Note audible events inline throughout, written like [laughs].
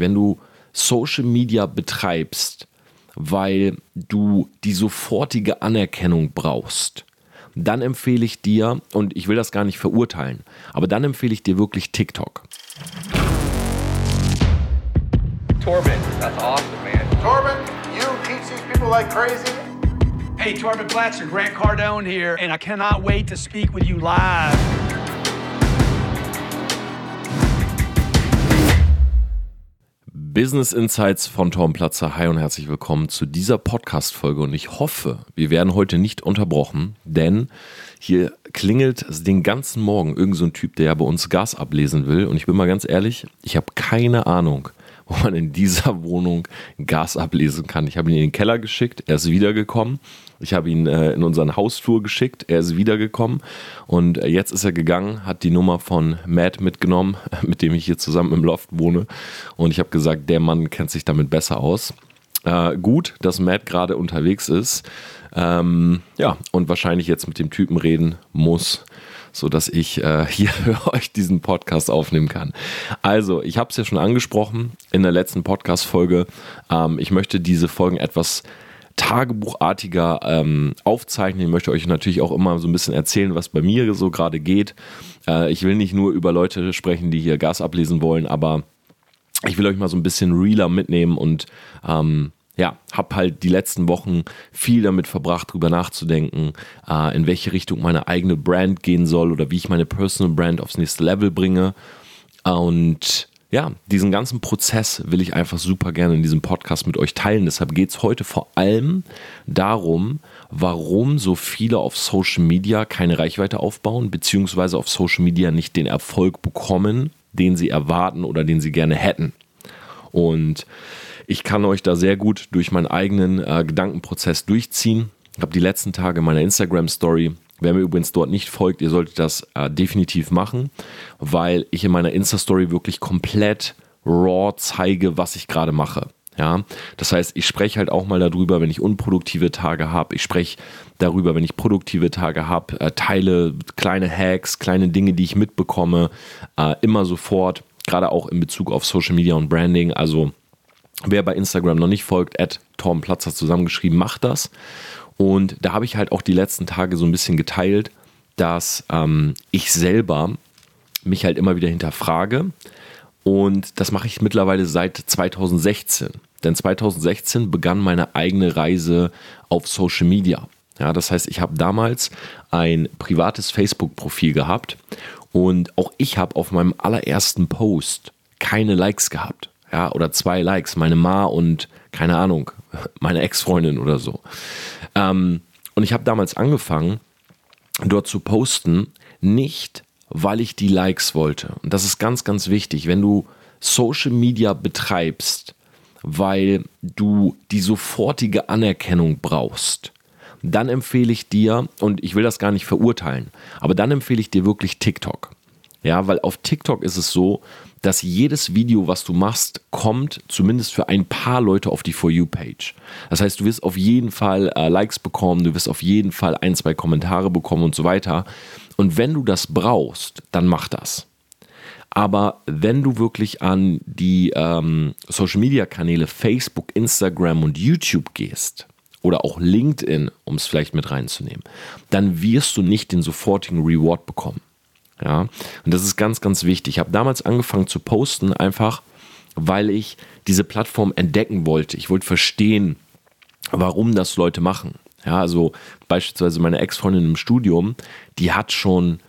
Wenn du Social Media betreibst, weil du die sofortige Anerkennung brauchst, dann empfehle ich dir, und ich will das gar nicht verurteilen, aber dann empfehle ich dir wirklich TikTok. Torben, that's awesome, man. Torben, you teach these people like crazy. Hey, Torben Blatcher, Grant Cardone here, and I cannot wait to speak with you live. Business Insights von Tom Platzer. Hi und herzlich willkommen zu dieser Podcast-Folge. Und ich hoffe, wir werden heute nicht unterbrochen, denn hier klingelt den ganzen Morgen irgend so Typ, der ja bei uns Gas ablesen will. Und ich bin mal ganz ehrlich, ich habe keine Ahnung, wo man in dieser Wohnung Gas ablesen kann. Ich habe ihn in den Keller geschickt, er ist wiedergekommen. Ich habe ihn äh, in unseren Hausflur geschickt, er ist wiedergekommen und äh, jetzt ist er gegangen, hat die Nummer von Matt mitgenommen, [laughs] mit dem ich hier zusammen im Loft wohne und ich habe gesagt, der Mann kennt sich damit besser aus. Äh, gut, dass Matt gerade unterwegs ist. Ähm, ja, und wahrscheinlich jetzt mit dem Typen reden muss, so dass ich äh, [laughs] hier für euch diesen Podcast aufnehmen kann. Also, ich habe es ja schon angesprochen in der letzten Podcast-Folge. Ähm, ich möchte diese Folgen etwas tagebuchartiger ähm, aufzeichnen. Ich möchte euch natürlich auch immer so ein bisschen erzählen, was bei mir so gerade geht. Äh, ich will nicht nur über Leute sprechen, die hier Gas ablesen wollen, aber ich will euch mal so ein bisschen realer mitnehmen und ähm, ja, habe halt die letzten Wochen viel damit verbracht, drüber nachzudenken, äh, in welche Richtung meine eigene Brand gehen soll oder wie ich meine Personal Brand aufs nächste Level bringe. Und ja, diesen ganzen Prozess will ich einfach super gerne in diesem Podcast mit euch teilen. Deshalb geht es heute vor allem darum, warum so viele auf Social Media keine Reichweite aufbauen, beziehungsweise auf Social Media nicht den Erfolg bekommen, den sie erwarten oder den sie gerne hätten. Und ich kann euch da sehr gut durch meinen eigenen äh, Gedankenprozess durchziehen. Ich habe die letzten Tage meiner Instagram-Story Wer mir übrigens dort nicht folgt, ihr solltet das äh, definitiv machen, weil ich in meiner Insta-Story wirklich komplett raw zeige, was ich gerade mache. Ja, das heißt, ich spreche halt auch mal darüber, wenn ich unproduktive Tage habe. Ich spreche darüber, wenn ich produktive Tage habe, äh, teile kleine Hacks, kleine Dinge, die ich mitbekomme, äh, immer sofort, gerade auch in Bezug auf Social Media und Branding. Also Wer bei Instagram noch nicht folgt, at Tom Platzer zusammengeschrieben, macht das. Und da habe ich halt auch die letzten Tage so ein bisschen geteilt, dass ähm, ich selber mich halt immer wieder hinterfrage. Und das mache ich mittlerweile seit 2016. Denn 2016 begann meine eigene Reise auf Social Media. Ja, das heißt, ich habe damals ein privates Facebook-Profil gehabt und auch ich habe auf meinem allerersten Post keine Likes gehabt ja, oder zwei Likes, meine Ma und keine Ahnung, [laughs] meine Ex-Freundin oder so. Ähm, und ich habe damals angefangen, dort zu posten, nicht weil ich die Likes wollte. Und das ist ganz, ganz wichtig, wenn du Social Media betreibst, weil du die sofortige Anerkennung brauchst, dann empfehle ich dir, und ich will das gar nicht verurteilen, aber dann empfehle ich dir wirklich TikTok. Ja, weil auf TikTok ist es so, dass jedes Video, was du machst, kommt zumindest für ein paar Leute auf die For You-Page. Das heißt, du wirst auf jeden Fall äh, Likes bekommen, du wirst auf jeden Fall ein, zwei Kommentare bekommen und so weiter. Und wenn du das brauchst, dann mach das. Aber wenn du wirklich an die ähm, Social-Media-Kanäle Facebook, Instagram und YouTube gehst, oder auch LinkedIn, um es vielleicht mit reinzunehmen, dann wirst du nicht den sofortigen Reward bekommen. Ja, und das ist ganz, ganz wichtig. Ich habe damals angefangen zu posten, einfach weil ich diese Plattform entdecken wollte. Ich wollte verstehen, warum das Leute machen. Ja, also beispielsweise meine Ex-Freundin im Studium, die hat schon,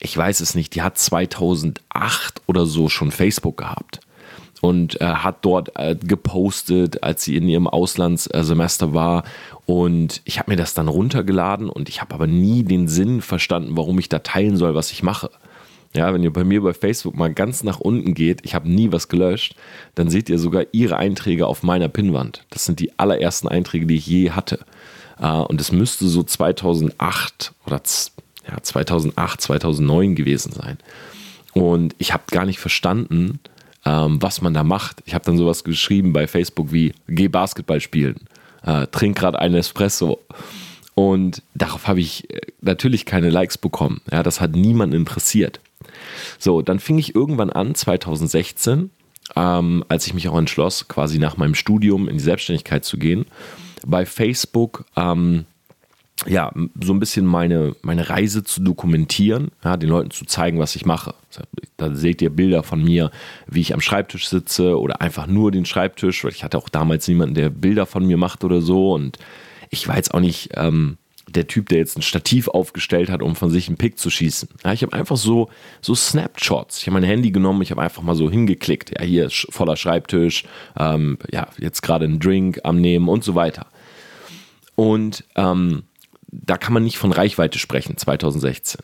ich weiß es nicht, die hat 2008 oder so schon Facebook gehabt und äh, hat dort äh, gepostet, als sie in ihrem Auslandssemester war. Und ich habe mir das dann runtergeladen und ich habe aber nie den Sinn verstanden, warum ich da teilen soll, was ich mache. Ja, wenn ihr bei mir bei Facebook mal ganz nach unten geht, ich habe nie was gelöscht, dann seht ihr sogar ihre Einträge auf meiner Pinnwand. Das sind die allerersten Einträge, die ich je hatte. Äh, und es müsste so 2008 oder ja, 2008, 2009 gewesen sein. Und ich habe gar nicht verstanden, ähm, was man da macht. Ich habe dann sowas geschrieben bei Facebook wie geh Basketball spielen, äh, trink gerade einen Espresso. Und darauf habe ich äh, natürlich keine Likes bekommen. Ja, das hat niemanden interessiert. So, dann fing ich irgendwann an, 2016, ähm, als ich mich auch entschloss, quasi nach meinem Studium in die Selbstständigkeit zu gehen, bei Facebook ähm, ja, so ein bisschen meine, meine Reise zu dokumentieren, ja, den Leuten zu zeigen, was ich mache. Da seht ihr Bilder von mir, wie ich am Schreibtisch sitze oder einfach nur den Schreibtisch, weil ich hatte auch damals niemanden, der Bilder von mir macht oder so. Und ich war jetzt auch nicht ähm, der Typ, der jetzt ein Stativ aufgestellt hat, um von sich einen Pick zu schießen. Ja, ich habe einfach so, so Snapshots. Ich habe mein Handy genommen, ich habe einfach mal so hingeklickt. Ja, hier ist voller Schreibtisch, ähm, ja, jetzt gerade einen Drink am Nehmen und so weiter. Und ähm, da kann man nicht von Reichweite sprechen, 2016.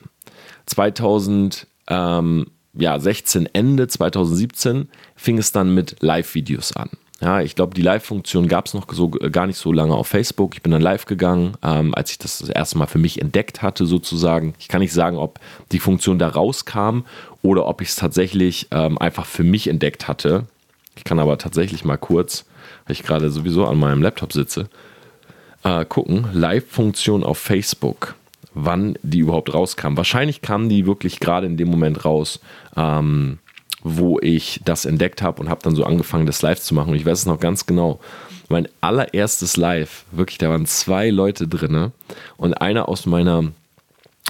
2016, Ende 2017, fing es dann mit Live-Videos an. Ja, ich glaube, die Live-Funktion gab es noch so, äh, gar nicht so lange auf Facebook. Ich bin dann live gegangen, ähm, als ich das das erste Mal für mich entdeckt hatte, sozusagen. Ich kann nicht sagen, ob die Funktion da rauskam oder ob ich es tatsächlich ähm, einfach für mich entdeckt hatte. Ich kann aber tatsächlich mal kurz, weil ich gerade sowieso an meinem Laptop sitze, äh, gucken. Live-Funktion auf Facebook wann die überhaupt rauskam. Wahrscheinlich kamen die wirklich gerade in dem Moment raus, ähm, wo ich das entdeckt habe und habe dann so angefangen, das live zu machen. Und ich weiß es noch ganz genau. Mein allererstes Live, wirklich, da waren zwei Leute drin und einer aus meiner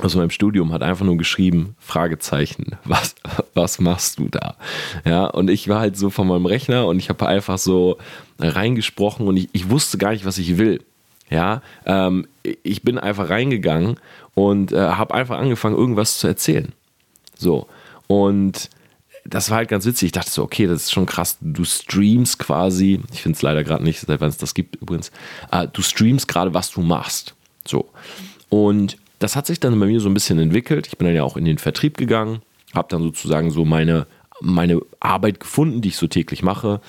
aus meinem Studium hat einfach nur geschrieben, Fragezeichen, [laughs] was, was machst du da? Ja, und ich war halt so von meinem Rechner und ich habe einfach so reingesprochen und ich, ich wusste gar nicht, was ich will. Ja, ähm, ich bin einfach reingegangen und äh, habe einfach angefangen, irgendwas zu erzählen. So. Und das war halt ganz witzig. Ich dachte so, okay, das ist schon krass. Du streamst quasi, ich finde es leider gerade nicht, seit wann es das gibt übrigens, äh, du streamst gerade, was du machst. So. Und das hat sich dann bei mir so ein bisschen entwickelt. Ich bin dann ja auch in den Vertrieb gegangen, habe dann sozusagen so meine, meine Arbeit gefunden, die ich so täglich mache.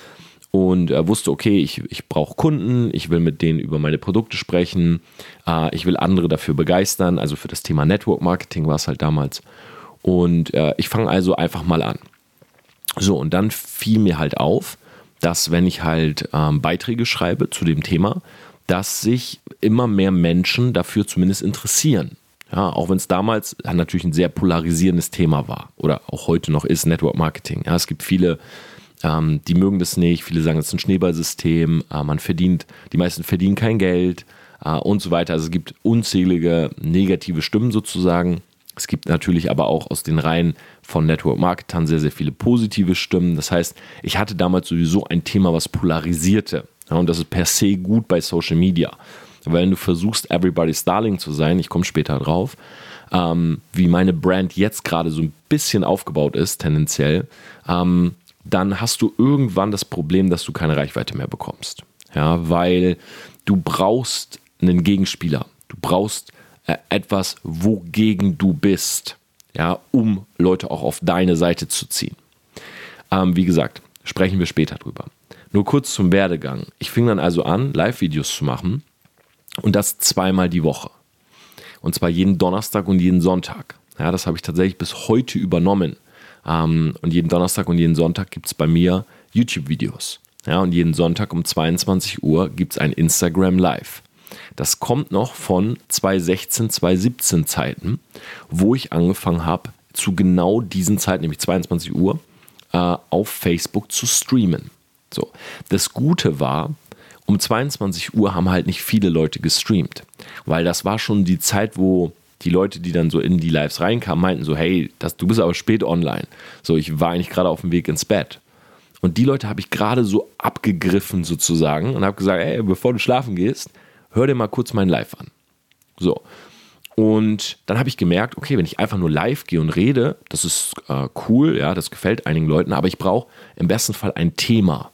Und äh, wusste, okay, ich, ich brauche Kunden, ich will mit denen über meine Produkte sprechen, äh, ich will andere dafür begeistern. Also für das Thema Network Marketing war es halt damals. Und äh, ich fange also einfach mal an. So, und dann fiel mir halt auf, dass wenn ich halt ähm, Beiträge schreibe zu dem Thema, dass sich immer mehr Menschen dafür zumindest interessieren. Ja, auch wenn es damals natürlich ein sehr polarisierendes Thema war oder auch heute noch ist Network Marketing. Ja, es gibt viele, ähm, die mögen das nicht, viele sagen, es ist ein Schneeballsystem, äh, man verdient, die meisten verdienen kein Geld äh, und so weiter. Also es gibt unzählige negative Stimmen sozusagen. Es gibt natürlich aber auch aus den Reihen von Network Marketern sehr, sehr viele positive Stimmen. Das heißt, ich hatte damals sowieso ein Thema, was polarisierte. Ja, und das ist per se gut bei Social Media. Weil wenn du versuchst, Everybody's Darling zu sein, ich komme später drauf, ähm, wie meine Brand jetzt gerade so ein bisschen aufgebaut ist, tendenziell, ähm, dann hast du irgendwann das Problem, dass du keine Reichweite mehr bekommst. Ja, weil du brauchst einen Gegenspieler. Du brauchst äh, etwas, wogegen du bist, ja, um Leute auch auf deine Seite zu ziehen. Ähm, wie gesagt, sprechen wir später drüber. Nur kurz zum Werdegang. Ich fing dann also an, Live-Videos zu machen und das zweimal die Woche. Und zwar jeden Donnerstag und jeden Sonntag. Ja, das habe ich tatsächlich bis heute übernommen. Ähm, und jeden Donnerstag und jeden Sonntag gibt es bei mir YouTube-Videos. Ja, und jeden Sonntag um 22 Uhr gibt es ein Instagram Live. Das kommt noch von 2016, 2017 Zeiten, wo ich angefangen habe, zu genau diesen Zeiten, nämlich 22 Uhr, äh, auf Facebook zu streamen. So. Das Gute war, um 22 Uhr haben halt nicht viele Leute gestreamt, weil das war schon die Zeit, wo die Leute, die dann so in die Lives reinkamen, meinten so, hey, das, du bist aber spät online. So, ich war eigentlich gerade auf dem Weg ins Bett. Und die Leute habe ich gerade so abgegriffen sozusagen und habe gesagt, hey, bevor du schlafen gehst, hör dir mal kurz mein Live an. So. Und dann habe ich gemerkt, okay, wenn ich einfach nur live gehe und rede, das ist äh, cool, ja, das gefällt einigen Leuten, aber ich brauche im besten Fall ein Thema.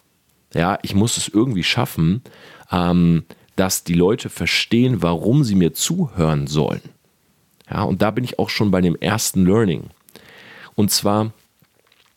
Ja, ich muss es irgendwie schaffen, ähm, dass die Leute verstehen, warum sie mir zuhören sollen. Ja, und da bin ich auch schon bei dem ersten Learning. Und zwar,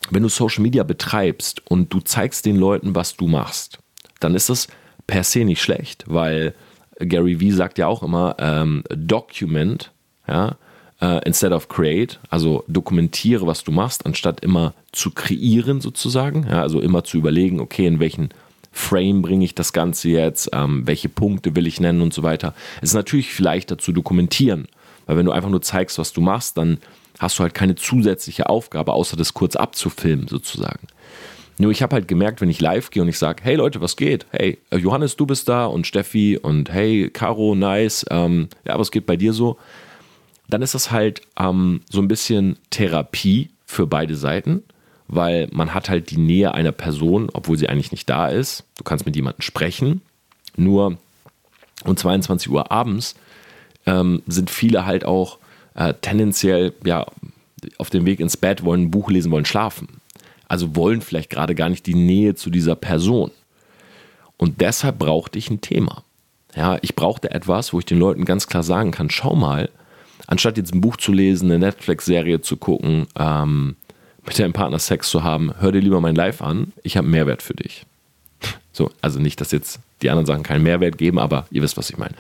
wenn du Social Media betreibst und du zeigst den Leuten, was du machst, dann ist das per se nicht schlecht, weil Gary Vee sagt ja auch immer, ähm, document, ja, uh, instead of create, also dokumentiere, was du machst, anstatt immer zu kreieren sozusagen, ja, also immer zu überlegen, okay, in welchen Frame bringe ich das Ganze jetzt, ähm, welche Punkte will ich nennen und so weiter. Es ist natürlich leichter zu dokumentieren, weil wenn du einfach nur zeigst, was du machst, dann hast du halt keine zusätzliche Aufgabe, außer das kurz abzufilmen sozusagen. Nur ich habe halt gemerkt, wenn ich live gehe und ich sage, hey Leute, was geht? Hey, äh, Johannes, du bist da und Steffi und hey, Caro, nice. Ähm, ja, was geht bei dir so? Dann ist das halt ähm, so ein bisschen Therapie für beide Seiten, weil man hat halt die Nähe einer Person, obwohl sie eigentlich nicht da ist. Du kannst mit jemandem sprechen. Nur um 22 Uhr abends ähm, sind viele halt auch äh, tendenziell ja, auf dem Weg ins Bett, wollen ein Buch lesen, wollen schlafen. Also wollen vielleicht gerade gar nicht die Nähe zu dieser Person. Und deshalb brauchte ich ein Thema. Ja, ich brauchte etwas, wo ich den Leuten ganz klar sagen kann: Schau mal, anstatt jetzt ein Buch zu lesen, eine Netflix-Serie zu gucken, ähm, mit deinem Partner Sex zu haben, hör dir lieber mein Live an. Ich habe einen Mehrwert für dich. So, also nicht, dass jetzt die anderen Sachen keinen Mehrwert geben, aber ihr wisst, was ich meine.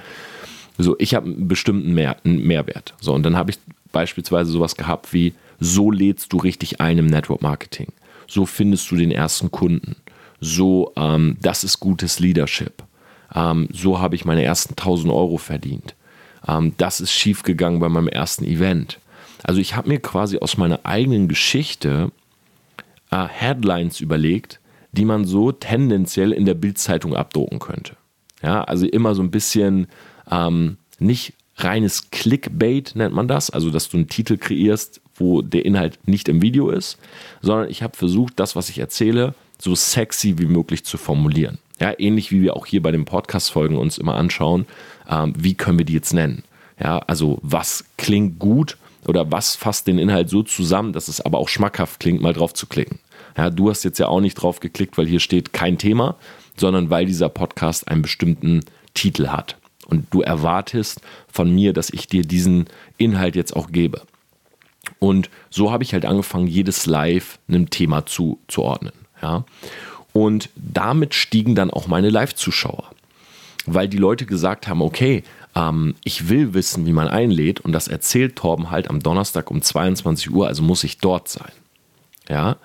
So, ich habe einen bestimmten Mehr, einen Mehrwert. So, und dann habe ich beispielsweise sowas gehabt wie, so lädst du richtig ein im Network Marketing. So findest du den ersten Kunden. So, ähm, das ist gutes Leadership. Ähm, so habe ich meine ersten 1000 Euro verdient. Ähm, das ist schiefgegangen bei meinem ersten Event. Also ich habe mir quasi aus meiner eigenen Geschichte äh, Headlines überlegt, die man so tendenziell in der Bildzeitung abdrucken könnte. Ja, also immer so ein bisschen ähm, nicht reines Clickbait nennt man das, also dass du einen Titel kreierst, wo der Inhalt nicht im Video ist, sondern ich habe versucht, das, was ich erzähle, so sexy wie möglich zu formulieren. Ja, ähnlich wie wir auch hier bei den Podcast-Folgen uns immer anschauen, ähm, wie können wir die jetzt nennen? Ja, also was klingt gut oder was fasst den Inhalt so zusammen, dass es aber auch schmackhaft klingt, mal drauf zu klicken. Ja, du hast jetzt ja auch nicht drauf geklickt, weil hier steht kein Thema, sondern weil dieser Podcast einen bestimmten Titel hat. Und du erwartest von mir, dass ich dir diesen Inhalt jetzt auch gebe. Und so habe ich halt angefangen, jedes Live einem Thema zuzuordnen. Ja? Und damit stiegen dann auch meine Live-Zuschauer. Weil die Leute gesagt haben, okay, ähm, ich will wissen, wie man einlädt und das erzählt Torben halt am Donnerstag um 22 Uhr, also muss ich dort sein. Ja,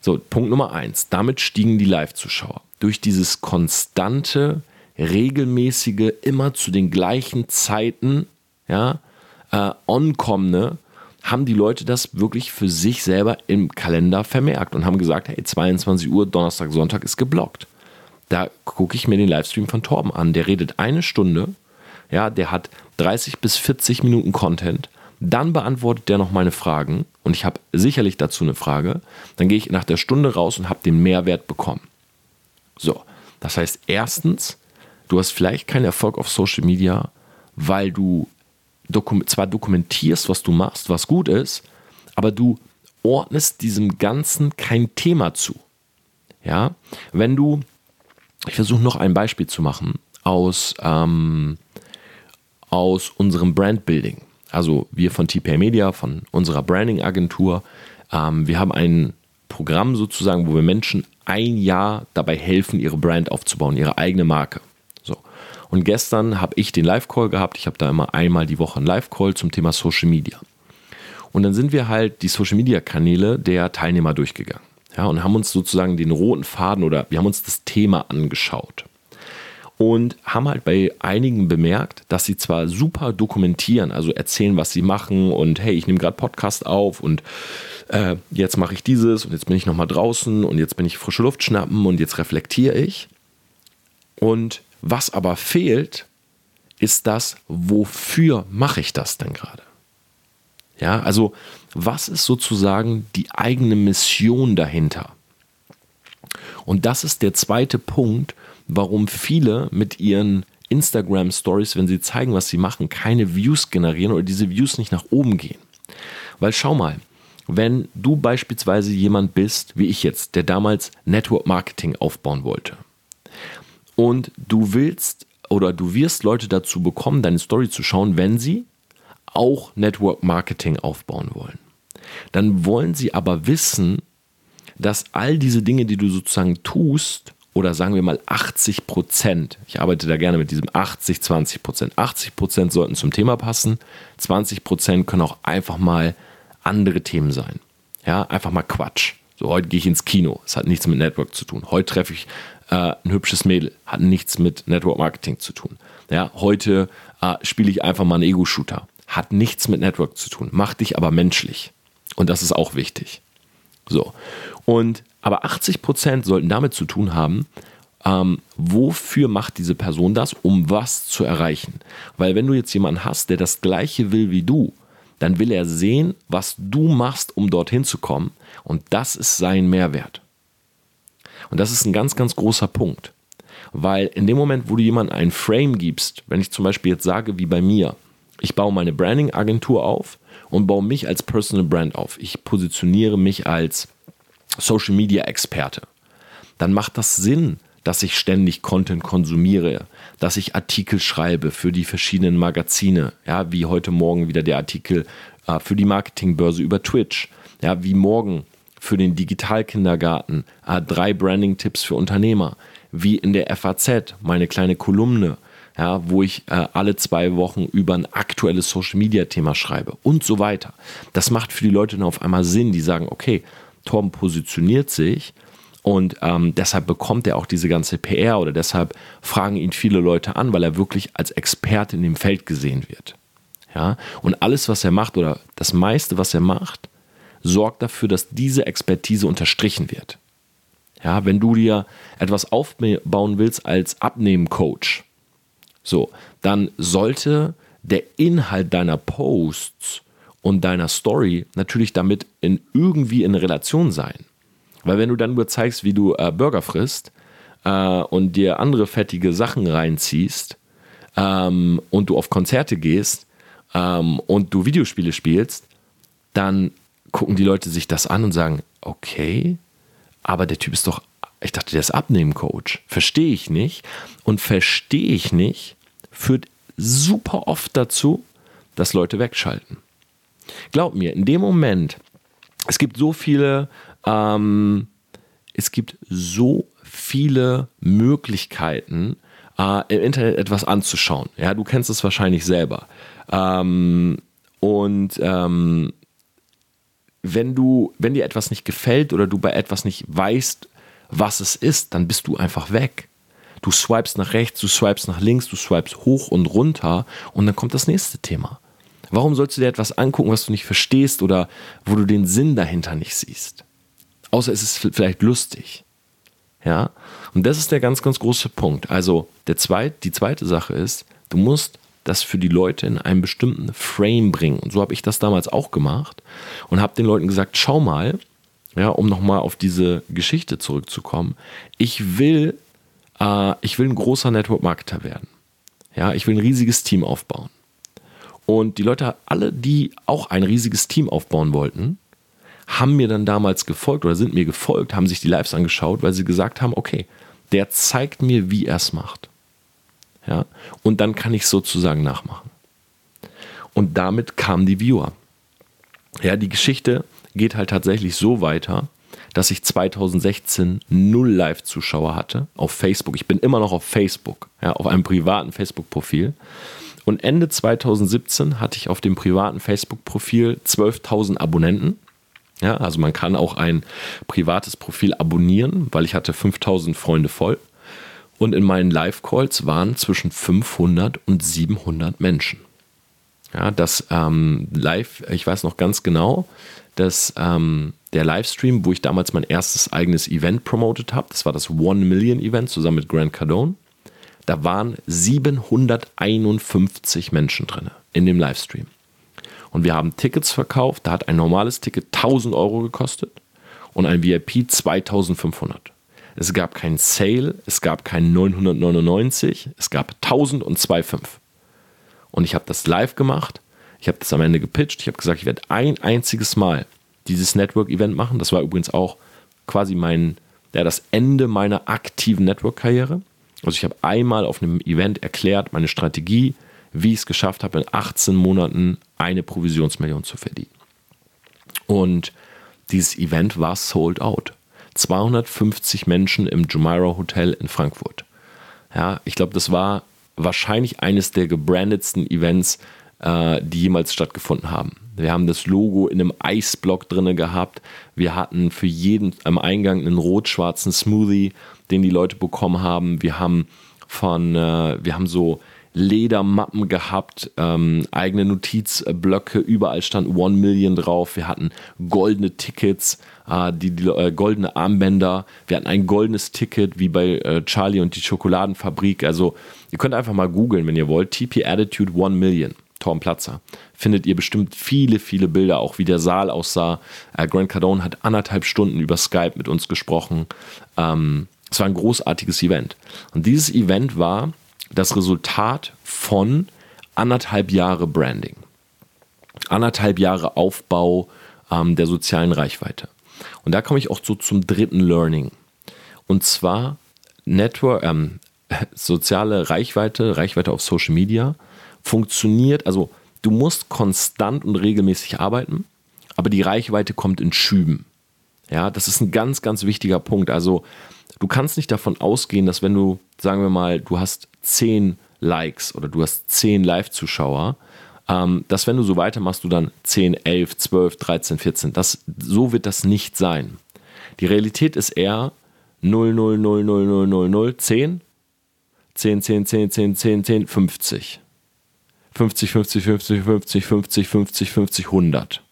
so Punkt Nummer eins. Damit stiegen die Live-Zuschauer. Durch dieses konstante, regelmäßige, immer zu den gleichen Zeiten, ja, äh, onkommende, haben die Leute das wirklich für sich selber im Kalender vermerkt und haben gesagt, hey, 22 Uhr, Donnerstag, Sonntag ist geblockt. Da gucke ich mir den Livestream von Torben an. Der redet eine Stunde, ja, der hat 30 bis 40 Minuten Content. Dann beantwortet der noch meine Fragen und ich habe sicherlich dazu eine Frage. Dann gehe ich nach der Stunde raus und habe den Mehrwert bekommen. So, das heißt, erstens, du hast vielleicht keinen Erfolg auf Social Media, weil du dokum zwar dokumentierst, was du machst, was gut ist, aber du ordnest diesem Ganzen kein Thema zu. Ja, wenn du, ich versuche noch ein Beispiel zu machen aus, ähm, aus unserem Brandbuilding. Also wir von TPA Media, von unserer Branding-Agentur, ähm, wir haben ein Programm sozusagen, wo wir Menschen ein Jahr dabei helfen, ihre Brand aufzubauen, ihre eigene Marke. Und gestern habe ich den Live-Call gehabt. Ich habe da immer einmal die Woche einen Live-Call zum Thema Social Media. Und dann sind wir halt die Social Media Kanäle der Teilnehmer durchgegangen. Ja, und haben uns sozusagen den roten Faden oder wir haben uns das Thema angeschaut. Und haben halt bei einigen bemerkt, dass sie zwar super dokumentieren, also erzählen, was sie machen und hey, ich nehme gerade Podcast auf und äh, jetzt mache ich dieses und jetzt bin ich nochmal draußen und jetzt bin ich frische Luft schnappen und jetzt reflektiere ich. Und was aber fehlt, ist das, wofür mache ich das denn gerade? Ja, also was ist sozusagen die eigene Mission dahinter? Und das ist der zweite Punkt, warum viele mit ihren Instagram Stories, wenn sie zeigen, was sie machen, keine Views generieren oder diese Views nicht nach oben gehen. Weil schau mal, wenn du beispielsweise jemand bist, wie ich jetzt, der damals Network Marketing aufbauen wollte, und du willst oder du wirst Leute dazu bekommen, deine Story zu schauen, wenn sie auch Network Marketing aufbauen wollen. Dann wollen sie aber wissen, dass all diese Dinge, die du sozusagen tust, oder sagen wir mal 80 Prozent, ich arbeite da gerne mit diesem 80, 20 Prozent. 80 Prozent sollten zum Thema passen, 20 Prozent können auch einfach mal andere Themen sein. Ja, einfach mal Quatsch. So, heute gehe ich ins Kino. Es hat nichts mit Network zu tun. Heute treffe ich äh, ein hübsches Mädel, hat nichts mit Network Marketing zu tun. Ja, heute äh, spiele ich einfach mal einen Ego-Shooter, hat nichts mit Network zu tun, macht dich aber menschlich. Und das ist auch wichtig. So. Und aber 80% sollten damit zu tun haben, ähm, wofür macht diese Person das, um was zu erreichen. Weil wenn du jetzt jemanden hast, der das gleiche will wie du, dann will er sehen, was du machst, um dorthin zu kommen. Und das ist sein Mehrwert. Und das ist ein ganz, ganz großer Punkt. Weil in dem Moment, wo du jemandem einen Frame gibst, wenn ich zum Beispiel jetzt sage, wie bei mir, ich baue meine Branding-Agentur auf und baue mich als Personal Brand auf. Ich positioniere mich als Social Media Experte. Dann macht das Sinn, dass ich ständig Content konsumiere, dass ich Artikel schreibe für die verschiedenen Magazine, ja, wie heute Morgen wieder der Artikel äh, für die Marketingbörse über Twitch, ja, wie morgen für den Digitalkindergarten äh, drei Branding-Tipps für Unternehmer, wie in der FAZ meine kleine Kolumne, ja, wo ich äh, alle zwei Wochen über ein aktuelles Social-Media-Thema schreibe und so weiter. Das macht für die Leute dann auf einmal Sinn, die sagen, okay, Torben positioniert sich und ähm, deshalb bekommt er auch diese ganze PR oder deshalb fragen ihn viele Leute an, weil er wirklich als Experte in dem Feld gesehen wird. Ja? Und alles, was er macht oder das meiste, was er macht, sorgt dafür, dass diese Expertise unterstrichen wird. Ja, wenn du dir etwas aufbauen willst als Abnehmen-Coach, so, dann sollte der Inhalt deiner Posts und deiner Story natürlich damit in irgendwie in Relation sein. Weil wenn du dann nur zeigst, wie du äh, Burger frisst äh, und dir andere fettige Sachen reinziehst ähm, und du auf Konzerte gehst ähm, und du Videospiele spielst, dann gucken die Leute sich das an und sagen, okay, aber der Typ ist doch, ich dachte, der ist Abnehmen-Coach. Verstehe ich nicht. Und verstehe ich nicht, führt super oft dazu, dass Leute wegschalten. Glaub mir, in dem Moment, es gibt so viele ähm, es gibt so viele Möglichkeiten, äh, im Internet etwas anzuschauen. Ja, du kennst es wahrscheinlich selber. Ähm, und ähm, wenn du, wenn dir etwas nicht gefällt oder du bei etwas nicht weißt, was es ist, dann bist du einfach weg. Du swipest nach rechts, du swipest nach links, du swipest hoch und runter und dann kommt das nächste Thema. Warum sollst du dir etwas angucken, was du nicht verstehst oder wo du den Sinn dahinter nicht siehst? Außer es ist vielleicht lustig. Ja, und das ist der ganz, ganz große Punkt. Also der zweit, die zweite Sache ist, du musst das für die Leute in einen bestimmten Frame bringen. Und so habe ich das damals auch gemacht und habe den Leuten gesagt, schau mal, ja, um nochmal auf diese Geschichte zurückzukommen, ich will, äh, ich will ein großer Network-Marketer werden. Ja, ich will ein riesiges Team aufbauen. Und die Leute, alle, die auch ein riesiges Team aufbauen wollten, haben mir dann damals gefolgt oder sind mir gefolgt, haben sich die Lives angeschaut, weil sie gesagt haben, okay, der zeigt mir, wie er es macht. Ja, und dann kann ich sozusagen nachmachen. Und damit kamen die Viewer. Ja, die Geschichte geht halt tatsächlich so weiter, dass ich 2016 null Live-Zuschauer hatte auf Facebook. Ich bin immer noch auf Facebook, ja, auf einem privaten Facebook-Profil. Und Ende 2017 hatte ich auf dem privaten Facebook-Profil 12.000 Abonnenten. Ja, also man kann auch ein privates Profil abonnieren, weil ich hatte 5000 Freunde voll. Und in meinen Live-Calls waren zwischen 500 und 700 Menschen. Ja, das ähm, Live, ich weiß noch ganz genau, dass ähm, der Livestream, wo ich damals mein erstes eigenes Event promotet habe, das war das One Million Event zusammen mit Grant Cardone, da waren 751 Menschen drin in dem Livestream. Und wir haben Tickets verkauft. Da hat ein normales Ticket 1000 Euro gekostet und ein VIP 2500. Es gab kein Sale, es gab kein 999, es gab 1000 und 2,5. Und ich habe das live gemacht. Ich habe das am Ende gepitcht. Ich habe gesagt, ich werde ein einziges Mal dieses Network-Event machen. Das war übrigens auch quasi mein, ja, das Ende meiner aktiven Network-Karriere. Also ich habe einmal auf einem Event erklärt, meine Strategie, wie ich es geschafft habe, in 18 Monaten eine Provisionsmillion zu verdienen. Und dieses Event war sold out. 250 Menschen im Jumeirah Hotel in Frankfurt. Ja, ich glaube, das war wahrscheinlich eines der gebrandetsten Events, äh, die jemals stattgefunden haben. Wir haben das Logo in einem Eisblock drin gehabt. Wir hatten für jeden am Eingang einen rot-schwarzen Smoothie, den die Leute bekommen haben. Wir haben von, äh, wir haben so Ledermappen gehabt, ähm, eigene Notizblöcke, überall stand One Million drauf. Wir hatten goldene Tickets, äh, die, die äh, goldene Armbänder. Wir hatten ein goldenes Ticket wie bei äh, Charlie und die Schokoladenfabrik. Also ihr könnt einfach mal googeln, wenn ihr wollt. TP Attitude One Million. Torben Platzer. Findet ihr bestimmt viele, viele Bilder, auch wie der Saal aussah. Äh, Grant Cardone hat anderthalb Stunden über Skype mit uns gesprochen. Ähm, es war ein großartiges Event. Und dieses Event war das Resultat von anderthalb Jahre Branding. Anderthalb Jahre Aufbau ähm, der sozialen Reichweite. Und da komme ich auch so zum dritten Learning. Und zwar Network, ähm, [laughs] soziale Reichweite, Reichweite auf Social Media funktioniert, also du musst konstant und regelmäßig arbeiten, aber die Reichweite kommt in Schüben. Ja, das ist ein ganz, ganz wichtiger Punkt. Also du kannst nicht davon ausgehen, dass wenn du, sagen wir mal, du hast 10 Likes oder du hast 10 Live-Zuschauer, ähm, dass wenn du so weitermachst, du dann 10, 11, 12, 13, 14, das, so wird das nicht sein. Die Realität ist eher 0, 0, 0, 0, 0, 0, 0, 10, 10, 10, 10, 10, 10, 10, 50. 50, 50, 50, 50, 50, 50, 50, 100.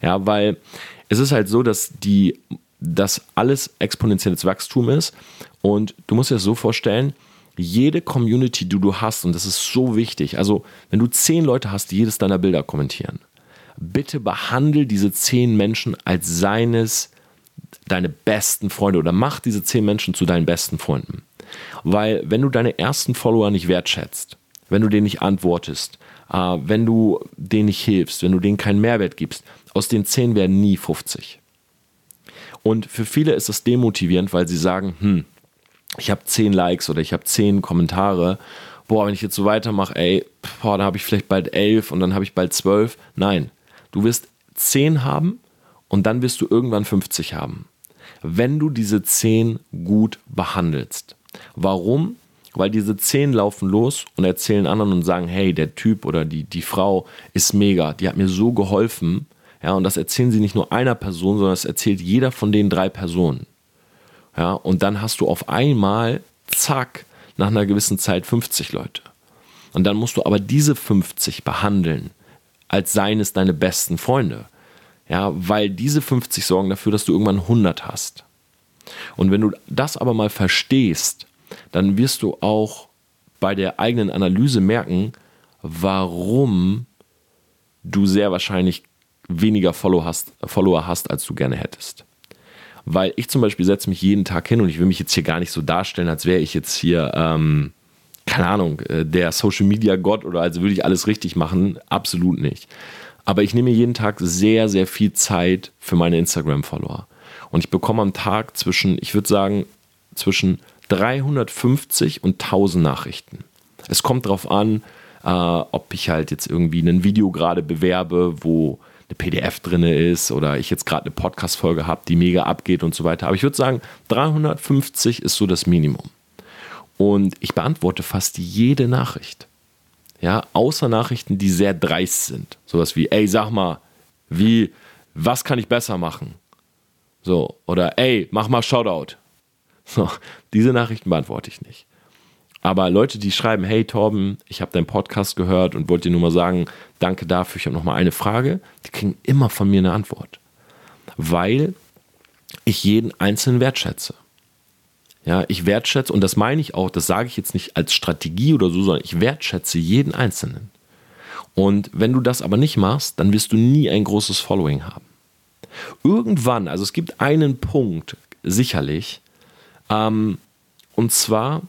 Ja, weil es ist halt so, dass die, dass alles exponentielles Wachstum ist und du musst dir das so vorstellen, jede Community, die du hast, und das ist so wichtig, also wenn du zehn Leute hast, die jedes deiner Bilder kommentieren, bitte behandle diese zehn Menschen als seines, deine besten Freunde oder mach diese zehn Menschen zu deinen besten Freunden. Weil wenn du deine ersten Follower nicht wertschätzt, wenn du denen nicht antwortest, äh, wenn du denen nicht hilfst, wenn du denen keinen Mehrwert gibst. Aus den 10 werden nie 50. Und für viele ist das demotivierend, weil sie sagen, hm, ich habe 10 Likes oder ich habe 10 Kommentare. Boah, wenn ich jetzt so weitermache, ey, boah, dann habe ich vielleicht bald 11 und dann habe ich bald 12. Nein, du wirst 10 haben und dann wirst du irgendwann 50 haben. Wenn du diese 10 gut behandelst. Warum? weil diese zehn laufen los und erzählen anderen und sagen, hey, der Typ oder die, die Frau ist mega, die hat mir so geholfen. Ja, und das erzählen sie nicht nur einer Person, sondern das erzählt jeder von den drei Personen. Ja, und dann hast du auf einmal, zack, nach einer gewissen Zeit 50 Leute. Und dann musst du aber diese 50 behandeln, als seien es deine besten Freunde. Ja, weil diese 50 sorgen dafür, dass du irgendwann 100 hast. Und wenn du das aber mal verstehst, dann wirst du auch bei der eigenen Analyse merken, warum du sehr wahrscheinlich weniger Follower hast, Follower hast, als du gerne hättest. Weil ich zum Beispiel setze mich jeden Tag hin und ich will mich jetzt hier gar nicht so darstellen, als wäre ich jetzt hier, ähm, keine Ahnung, äh, der Social Media Gott oder als würde ich alles richtig machen. Absolut nicht. Aber ich nehme jeden Tag sehr, sehr viel Zeit für meine Instagram-Follower. Und ich bekomme am Tag zwischen, ich würde sagen, zwischen 350 und 1000 Nachrichten. Es kommt darauf an, äh, ob ich halt jetzt irgendwie ein Video gerade bewerbe, wo eine PDF drin ist oder ich jetzt gerade eine Podcast-Folge habe, die mega abgeht und so weiter. Aber ich würde sagen, 350 ist so das Minimum. Und ich beantworte fast jede Nachricht. Ja, außer Nachrichten, die sehr dreist sind. Sowas wie, ey, sag mal, wie, was kann ich besser machen? So, oder ey, mach mal Shoutout. So, diese Nachrichten beantworte ich nicht. Aber Leute, die schreiben, hey Torben, ich habe deinen Podcast gehört und wollte dir nur mal sagen, danke dafür, ich habe noch mal eine Frage, die kriegen immer von mir eine Antwort. Weil ich jeden Einzelnen wertschätze. Ja, ich wertschätze, und das meine ich auch, das sage ich jetzt nicht als Strategie oder so, sondern ich wertschätze jeden Einzelnen. Und wenn du das aber nicht machst, dann wirst du nie ein großes Following haben. Irgendwann, also es gibt einen Punkt, sicherlich, ähm, und zwar,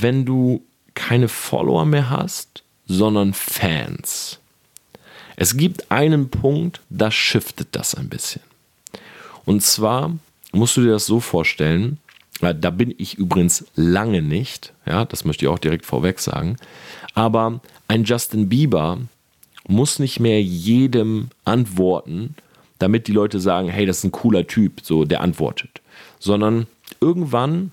wenn du keine Follower mehr hast, sondern Fans. Es gibt einen Punkt, da shiftet das ein bisschen. Und zwar musst du dir das so vorstellen, da bin ich übrigens lange nicht, ja, das möchte ich auch direkt vorweg sagen, aber ein Justin Bieber muss nicht mehr jedem antworten, damit die Leute sagen, hey, das ist ein cooler Typ, so der antwortet, sondern irgendwann,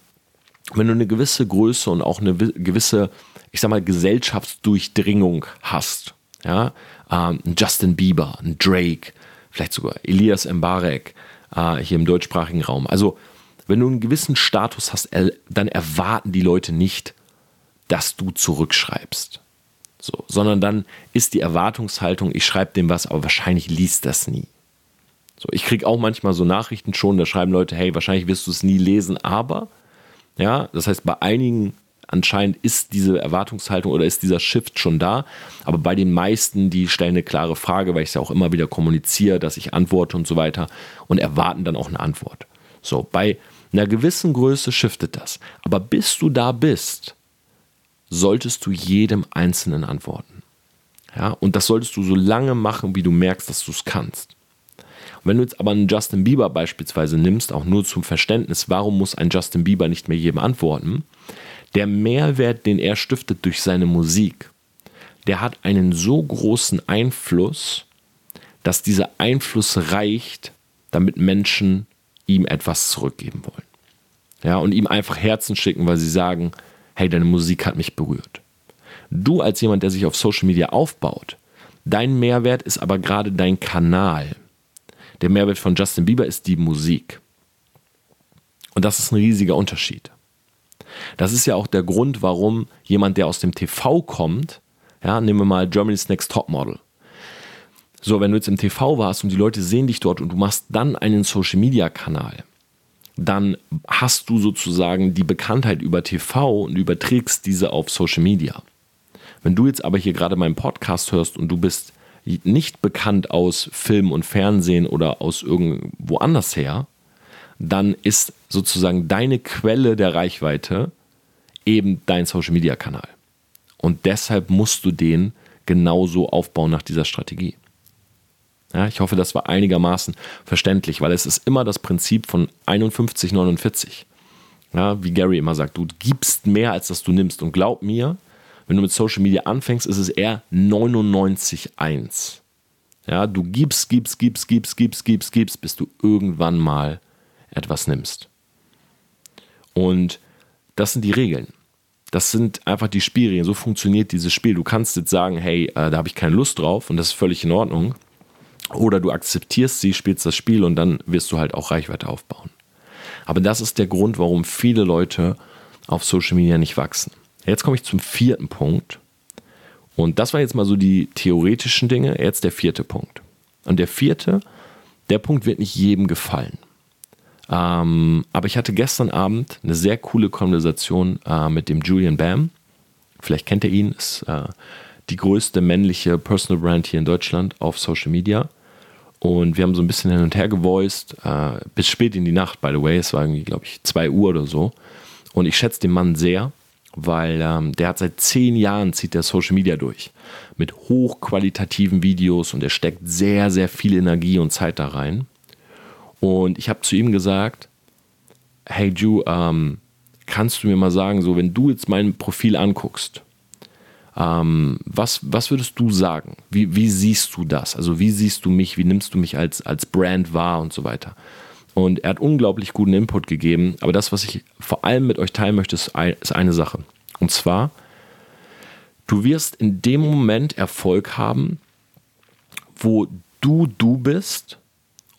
wenn du eine gewisse Größe und auch eine gewisse, ich sag mal, Gesellschaftsdurchdringung hast, ja, ähm, Justin Bieber, ein Drake, vielleicht sogar Elias Mbarek äh, hier im deutschsprachigen Raum. Also, wenn du einen gewissen Status hast, dann erwarten die Leute nicht, dass du zurückschreibst. So, sondern dann ist die Erwartungshaltung, ich schreibe dem was, aber wahrscheinlich liest das nie. So, ich kriege auch manchmal so Nachrichten schon, da schreiben Leute, hey, wahrscheinlich wirst du es nie lesen, aber, ja, das heißt, bei einigen anscheinend ist diese Erwartungshaltung oder ist dieser Shift schon da, aber bei den meisten, die stellen eine klare Frage, weil ich es ja auch immer wieder kommuniziere, dass ich antworte und so weiter und erwarten dann auch eine Antwort. So, bei einer gewissen Größe shiftet das. Aber bis du da bist, solltest du jedem Einzelnen antworten. Ja, und das solltest du so lange machen, wie du merkst, dass du es kannst. Wenn du jetzt aber einen Justin Bieber beispielsweise nimmst, auch nur zum Verständnis, warum muss ein Justin Bieber nicht mehr jedem antworten? Der Mehrwert, den er stiftet durch seine Musik, der hat einen so großen Einfluss, dass dieser Einfluss reicht, damit Menschen ihm etwas zurückgeben wollen. Ja, und ihm einfach Herzen schicken, weil sie sagen, hey, deine Musik hat mich berührt. Du als jemand, der sich auf Social Media aufbaut, dein Mehrwert ist aber gerade dein Kanal. Der Mehrwert von Justin Bieber ist die Musik. Und das ist ein riesiger Unterschied. Das ist ja auch der Grund, warum jemand, der aus dem TV kommt, ja, nehmen wir mal Germany's Next Top Model. So, wenn du jetzt im TV warst und die Leute sehen dich dort und du machst dann einen Social Media Kanal, dann hast du sozusagen die Bekanntheit über TV und überträgst diese auf Social Media. Wenn du jetzt aber hier gerade meinen Podcast hörst und du bist nicht bekannt aus Film und Fernsehen oder aus irgendwo anders her, dann ist sozusagen deine Quelle der Reichweite eben dein Social Media Kanal. Und deshalb musst du den genauso aufbauen nach dieser Strategie. Ja, ich hoffe, das war einigermaßen verständlich, weil es ist immer das Prinzip von 51, 49. Ja, wie Gary immer sagt, du gibst mehr, als dass du nimmst. Und glaub mir, wenn du mit Social Media anfängst, ist es eher 99,1. Ja, du gibst, gibst, gibst, gibst, gibst, gibst, gibst, bis du irgendwann mal etwas nimmst. Und das sind die Regeln. Das sind einfach die Spielregeln. So funktioniert dieses Spiel. Du kannst jetzt sagen, hey, äh, da habe ich keine Lust drauf und das ist völlig in Ordnung. Oder du akzeptierst sie, spielst das Spiel und dann wirst du halt auch Reichweite aufbauen. Aber das ist der Grund, warum viele Leute auf Social Media nicht wachsen. Jetzt komme ich zum vierten Punkt. Und das waren jetzt mal so die theoretischen Dinge. Jetzt der vierte Punkt. Und der vierte, der Punkt wird nicht jedem gefallen. Ähm, aber ich hatte gestern Abend eine sehr coole Konversation äh, mit dem Julian Bam. Vielleicht kennt ihr ihn, ist äh, die größte männliche Personal Brand hier in Deutschland auf Social Media. Und wir haben so ein bisschen hin und her gevoiced, äh, bis spät in die Nacht, by the way. Es war irgendwie, glaube ich, 2 Uhr oder so. Und ich schätze den Mann sehr, weil ähm, der hat seit zehn Jahren zieht der Social Media durch. Mit hochqualitativen Videos und er steckt sehr, sehr viel Energie und Zeit da rein. Und ich habe zu ihm gesagt, hey Ju, ähm, kannst du mir mal sagen, so wenn du jetzt mein Profil anguckst, ähm, was, was würdest du sagen? Wie, wie siehst du das? Also wie siehst du mich? Wie nimmst du mich als, als Brand wahr und so weiter? Und er hat unglaublich guten Input gegeben. Aber das, was ich vor allem mit euch teilen möchte, ist, ein, ist eine Sache. Und zwar, du wirst in dem Moment Erfolg haben, wo du du bist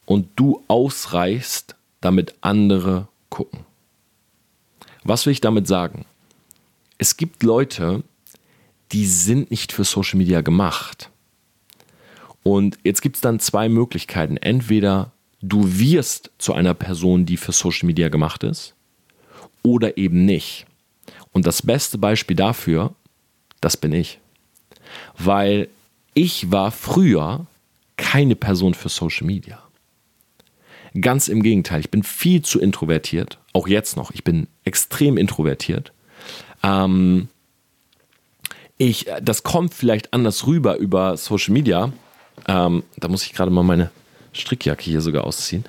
und du ausreichst, damit andere gucken. Was will ich damit sagen? Es gibt Leute, die sind nicht für Social Media gemacht. Und jetzt gibt es dann zwei Möglichkeiten. Entweder du wirst zu einer Person, die für Social Media gemacht ist, oder eben nicht. Und das beste Beispiel dafür, das bin ich. Weil ich war früher keine Person für Social Media. Ganz im Gegenteil, ich bin viel zu introvertiert, auch jetzt noch. Ich bin extrem introvertiert. Ähm, ich, äh, das kommt vielleicht anders rüber über Social Media. Ähm, da muss ich gerade mal meine Strickjacke hier sogar ausziehen.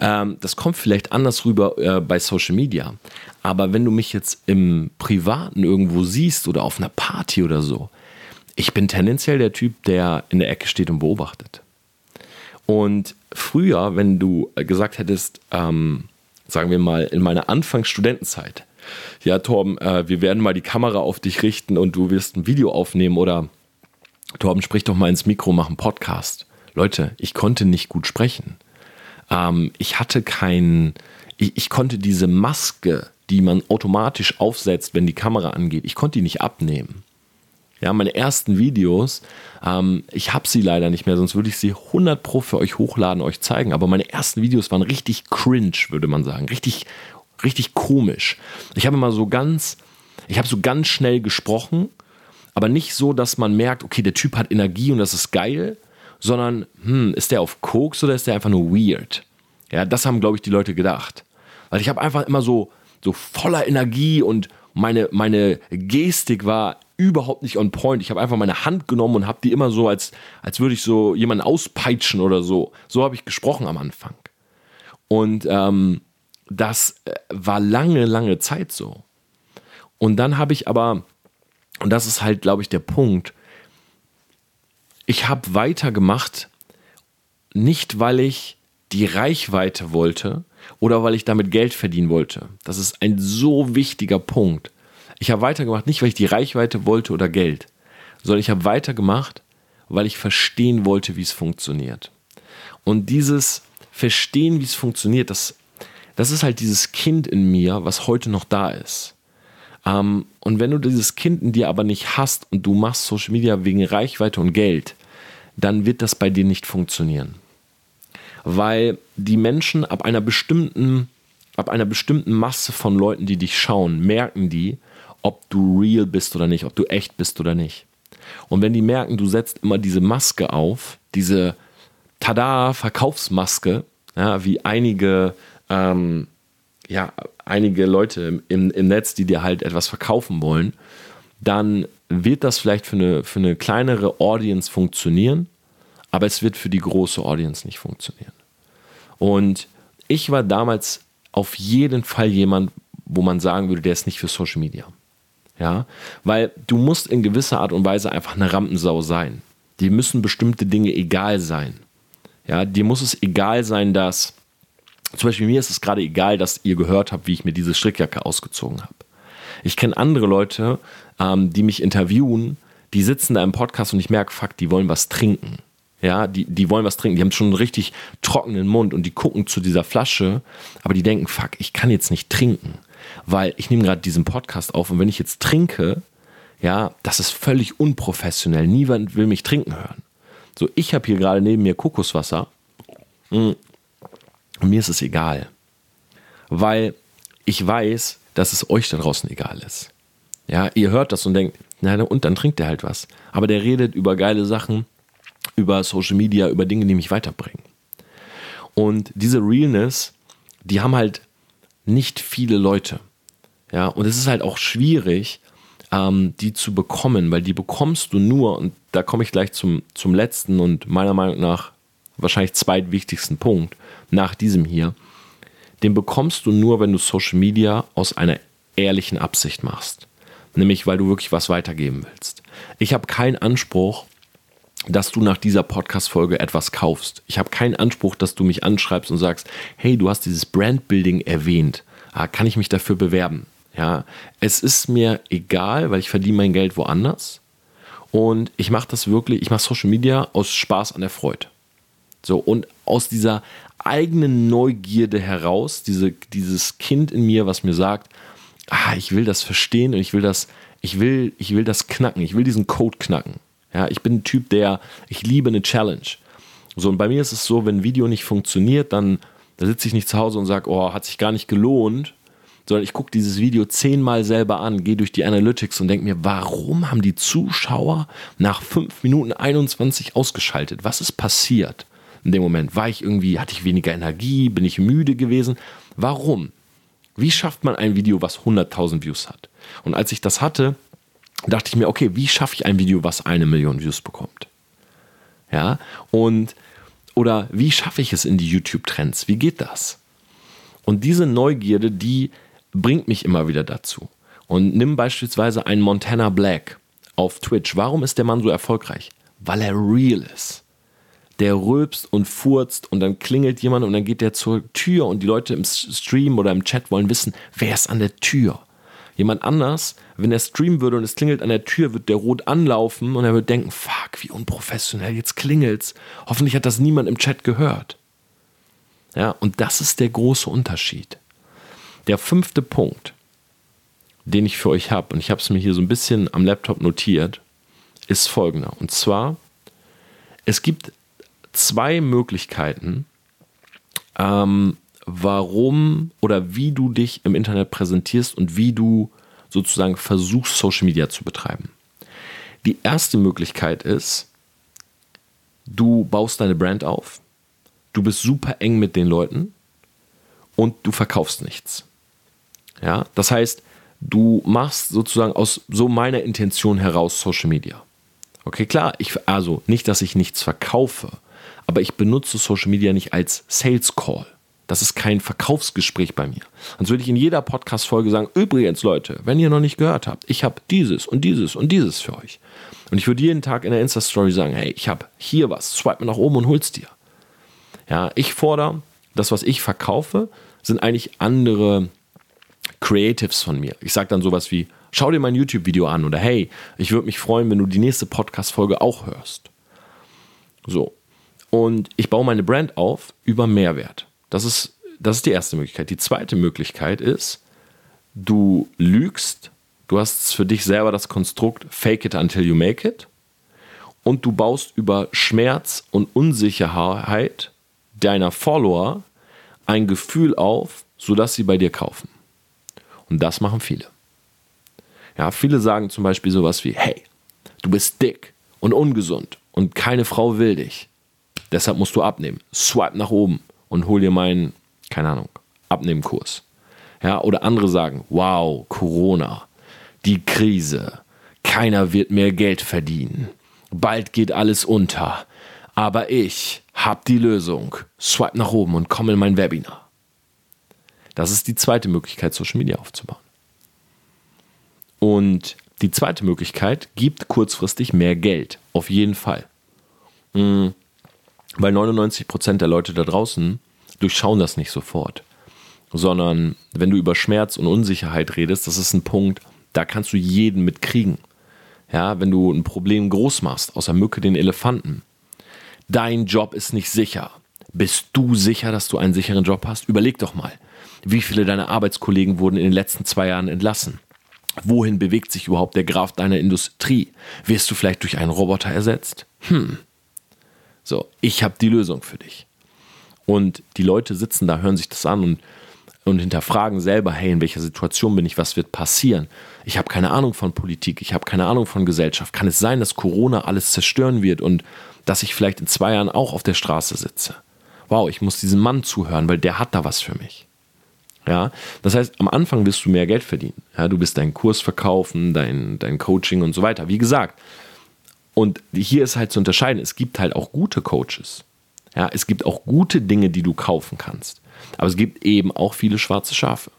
Ähm, das kommt vielleicht anders rüber äh, bei Social Media. Aber wenn du mich jetzt im Privaten irgendwo siehst oder auf einer Party oder so, ich bin tendenziell der Typ, der in der Ecke steht und beobachtet. Und früher, wenn du gesagt hättest, ähm, sagen wir mal, in meiner Anfangsstudentenzeit, ja, Torben, äh, wir werden mal die Kamera auf dich richten und du wirst ein Video aufnehmen oder Torben, sprich doch mal ins Mikro, mach einen Podcast. Leute, ich konnte nicht gut sprechen. Ähm, ich hatte keinen, ich, ich konnte diese Maske die man automatisch aufsetzt, wenn die Kamera angeht, ich konnte die nicht abnehmen. Ja, meine ersten Videos, ähm, ich habe sie leider nicht mehr, sonst würde ich sie 100 Pro für euch hochladen, euch zeigen. Aber meine ersten Videos waren richtig cringe, würde man sagen. Richtig, richtig komisch. Ich habe immer so ganz, ich habe so ganz schnell gesprochen, aber nicht so, dass man merkt, okay, der Typ hat Energie und das ist geil, sondern, hm, ist der auf Koks oder ist der einfach nur weird? Ja, das haben, glaube ich, die Leute gedacht. Weil ich habe einfach immer so, so voller Energie und meine, meine Gestik war überhaupt nicht on point. Ich habe einfach meine Hand genommen und habe die immer so, als, als würde ich so jemanden auspeitschen oder so. So habe ich gesprochen am Anfang. Und ähm, das äh, war lange, lange Zeit so. Und dann habe ich aber, und das ist halt, glaube ich, der Punkt, ich habe weitergemacht, nicht weil ich die Reichweite wollte oder weil ich damit Geld verdienen wollte. Das ist ein so wichtiger Punkt. Ich habe weitergemacht, nicht weil ich die Reichweite wollte oder Geld, sondern ich habe weitergemacht, weil ich verstehen wollte, wie es funktioniert. Und dieses Verstehen, wie es funktioniert, das, das ist halt dieses Kind in mir, was heute noch da ist. Ähm, und wenn du dieses Kind in dir aber nicht hast und du machst Social Media wegen Reichweite und Geld, dann wird das bei dir nicht funktionieren weil die Menschen ab einer bestimmten, ab einer bestimmten Masse von Leuten, die dich schauen, merken die, ob du real bist oder nicht, ob du echt bist oder nicht. Und wenn die merken, du setzt immer diese Maske auf, diese Tada, Verkaufsmaske, ja, wie einige, ähm, ja, einige Leute im, im Netz, die dir halt etwas verkaufen wollen, dann wird das vielleicht für eine, für eine kleinere Audience funktionieren, aber es wird für die große Audience nicht funktionieren. Und ich war damals auf jeden Fall jemand, wo man sagen würde, der ist nicht für Social Media. Ja, weil du musst in gewisser Art und Weise einfach eine Rampensau sein. Dir müssen bestimmte Dinge egal sein. Ja, dir muss es egal sein, dass, zum Beispiel mir ist es gerade egal, dass ihr gehört habt, wie ich mir diese Strickjacke ausgezogen habe. Ich kenne andere Leute, ähm, die mich interviewen, die sitzen da im Podcast und ich merke, fuck, die wollen was trinken. Ja, die, die wollen was trinken, die haben schon einen richtig trockenen Mund und die gucken zu dieser Flasche, aber die denken, fuck, ich kann jetzt nicht trinken, weil ich nehme gerade diesen Podcast auf und wenn ich jetzt trinke, ja, das ist völlig unprofessionell. Niemand will mich trinken hören. So, ich habe hier gerade neben mir Kokoswasser mm, und mir ist es egal, weil ich weiß, dass es euch da draußen egal ist. Ja, ihr hört das und denkt, na und dann trinkt er halt was. Aber der redet über geile Sachen, über Social Media, über Dinge, die mich weiterbringen. Und diese Realness, die haben halt nicht viele Leute. Ja, und es ist halt auch schwierig, ähm, die zu bekommen, weil die bekommst du nur, und da komme ich gleich zum, zum letzten und meiner Meinung nach wahrscheinlich zweitwichtigsten Punkt nach diesem hier. Den bekommst du nur, wenn du Social Media aus einer ehrlichen Absicht machst. Nämlich, weil du wirklich was weitergeben willst. Ich habe keinen Anspruch, dass du nach dieser Podcast-Folge etwas kaufst. Ich habe keinen Anspruch, dass du mich anschreibst und sagst, hey, du hast dieses Brandbuilding erwähnt. Ah, kann ich mich dafür bewerben? Ja, es ist mir egal, weil ich verdiene mein Geld woanders. Und ich mache das wirklich, ich mache Social Media aus Spaß an der Freude. So, und aus dieser eigenen Neugierde heraus, diese, dieses Kind in mir, was mir sagt, ah, ich will das verstehen und ich will das, ich will, ich will das knacken, ich will diesen Code knacken. Ja, ich bin ein Typ, der, ich liebe eine Challenge. So, und bei mir ist es so, wenn ein Video nicht funktioniert, dann da sitze ich nicht zu Hause und sage, oh, hat sich gar nicht gelohnt, sondern ich gucke dieses Video zehnmal selber an, gehe durch die Analytics und denke mir, warum haben die Zuschauer nach 5 Minuten 21 ausgeschaltet? Was ist passiert? In dem Moment war ich irgendwie, hatte ich weniger Energie, bin ich müde gewesen. Warum? Wie schafft man ein Video, was 100.000 Views hat? Und als ich das hatte, dachte ich mir, okay, wie schaffe ich ein Video, was eine Million Views bekommt? Ja, und oder wie schaffe ich es in die YouTube-Trends? Wie geht das? Und diese Neugierde, die bringt mich immer wieder dazu. Und nimm beispielsweise einen Montana Black auf Twitch. Warum ist der Mann so erfolgreich? Weil er real ist. Der rülpst und furzt und dann klingelt jemand und dann geht der zur Tür und die Leute im Stream oder im Chat wollen wissen, wer ist an der Tür. Jemand anders, wenn er streamen würde und es klingelt an der Tür, wird der rot anlaufen und er wird denken, fuck, wie unprofessionell, jetzt klingelt's. Hoffentlich hat das niemand im Chat gehört. Ja, und das ist der große Unterschied. Der fünfte Punkt, den ich für euch habe, und ich habe es mir hier so ein bisschen am Laptop notiert, ist folgender. Und zwar, es gibt zwei Möglichkeiten, ähm, warum oder wie du dich im Internet präsentierst und wie du sozusagen versuchst, Social Media zu betreiben. Die erste Möglichkeit ist, du baust deine Brand auf, du bist super eng mit den Leuten und du verkaufst nichts. Ja, das heißt, du machst sozusagen aus so meiner Intention heraus Social Media. Okay, klar, ich, also nicht, dass ich nichts verkaufe, aber ich benutze Social Media nicht als Sales Call. Das ist kein Verkaufsgespräch bei mir. Sonst würde ich in jeder Podcast-Folge sagen: Übrigens, Leute, wenn ihr noch nicht gehört habt, ich habe dieses und dieses und dieses für euch. Und ich würde jeden Tag in der Insta-Story sagen: Hey, ich habe hier was, swipe mir nach oben und hol's dir. Ja, ich fordere, das, was ich verkaufe, sind eigentlich andere Creatives von mir. Ich sage dann sowas wie: Schau dir mein YouTube-Video an oder hey, ich würde mich freuen, wenn du die nächste Podcast-Folge auch hörst. So. Und ich baue meine Brand auf über Mehrwert. Das ist, das ist die erste Möglichkeit. Die zweite Möglichkeit ist, du lügst, du hast für dich selber das Konstrukt Fake it until you make it und du baust über Schmerz und Unsicherheit deiner Follower ein Gefühl auf, sodass sie bei dir kaufen. Und das machen viele. Ja, viele sagen zum Beispiel sowas wie, hey, du bist dick und ungesund und keine Frau will dich. Deshalb musst du abnehmen. Swipe nach oben und hol dir meinen, keine Ahnung, Abnehmkurs. Ja, oder andere sagen, wow, Corona, die Krise, keiner wird mehr Geld verdienen, bald geht alles unter, aber ich hab die Lösung. Swipe nach oben und komm in mein Webinar. Das ist die zweite Möglichkeit, Social Media aufzubauen. Und die zweite Möglichkeit gibt kurzfristig mehr Geld, auf jeden Fall. Mhm weil 99 Prozent der Leute da draußen durchschauen das nicht sofort. Sondern wenn du über Schmerz und Unsicherheit redest, das ist ein Punkt, da kannst du jeden mitkriegen. Ja, wenn du ein Problem groß machst, außer Mücke den Elefanten. Dein Job ist nicht sicher. Bist du sicher, dass du einen sicheren Job hast? Überleg doch mal. Wie viele deiner Arbeitskollegen wurden in den letzten zwei Jahren entlassen? Wohin bewegt sich überhaupt der Graf deiner Industrie? Wirst du vielleicht durch einen Roboter ersetzt? Hm, so, ich habe die Lösung für dich. Und die Leute sitzen da, hören sich das an und, und hinterfragen selber, hey, in welcher Situation bin ich, was wird passieren? Ich habe keine Ahnung von Politik, ich habe keine Ahnung von Gesellschaft. Kann es sein, dass Corona alles zerstören wird und dass ich vielleicht in zwei Jahren auch auf der Straße sitze? Wow, ich muss diesem Mann zuhören, weil der hat da was für mich. Ja, das heißt, am Anfang wirst du mehr Geld verdienen. Ja, du bist deinen Kurs verkaufen, dein, dein Coaching und so weiter. Wie gesagt, und hier ist halt zu unterscheiden, es gibt halt auch gute Coaches. Ja, es gibt auch gute Dinge, die du kaufen kannst. Aber es gibt eben auch viele schwarze Schafe.